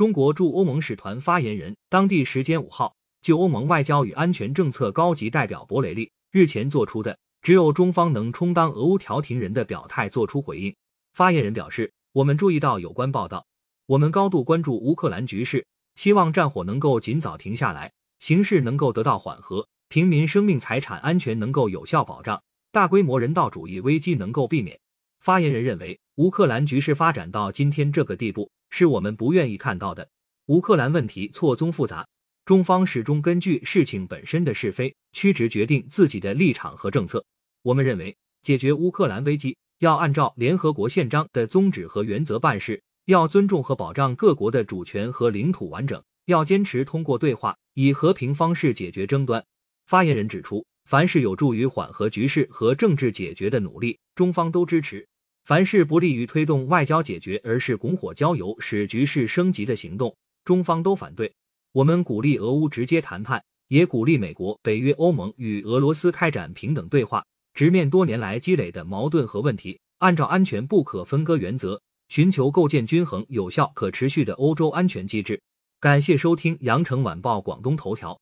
中国驻欧盟使团发言人当地时间五号就欧盟外交与安全政策高级代表博雷利日前做出的“只有中方能充当俄乌调停人”的表态作出回应。发言人表示：“我们注意到有关报道，我们高度关注乌克兰局势，希望战火能够尽早停下来，形势能够得到缓和，平民生命财产安全能够有效保障，大规模人道主义危机能够避免。”发言人认为，乌克兰局势发展到今天这个地步，是我们不愿意看到的。乌克兰问题错综复杂，中方始终根据事情本身的是非曲直决定自己的立场和政策。我们认为，解决乌克兰危机要按照联合国宪章的宗旨和原则办事，要尊重和保障各国的主权和领土完整，要坚持通过对话以和平方式解决争端。发言人指出，凡是有助于缓和局势和政治解决的努力，中方都支持。凡是不利于推动外交解决，而是拱火浇油、使局势升级的行动，中方都反对。我们鼓励俄乌直接谈判，也鼓励美国、北约、欧盟与俄罗斯开展平等对话，直面多年来积累的矛盾和问题，按照安全不可分割原则，寻求构建均衡、有效、可持续的欧洲安全机制。感谢收听羊城晚报广东头条。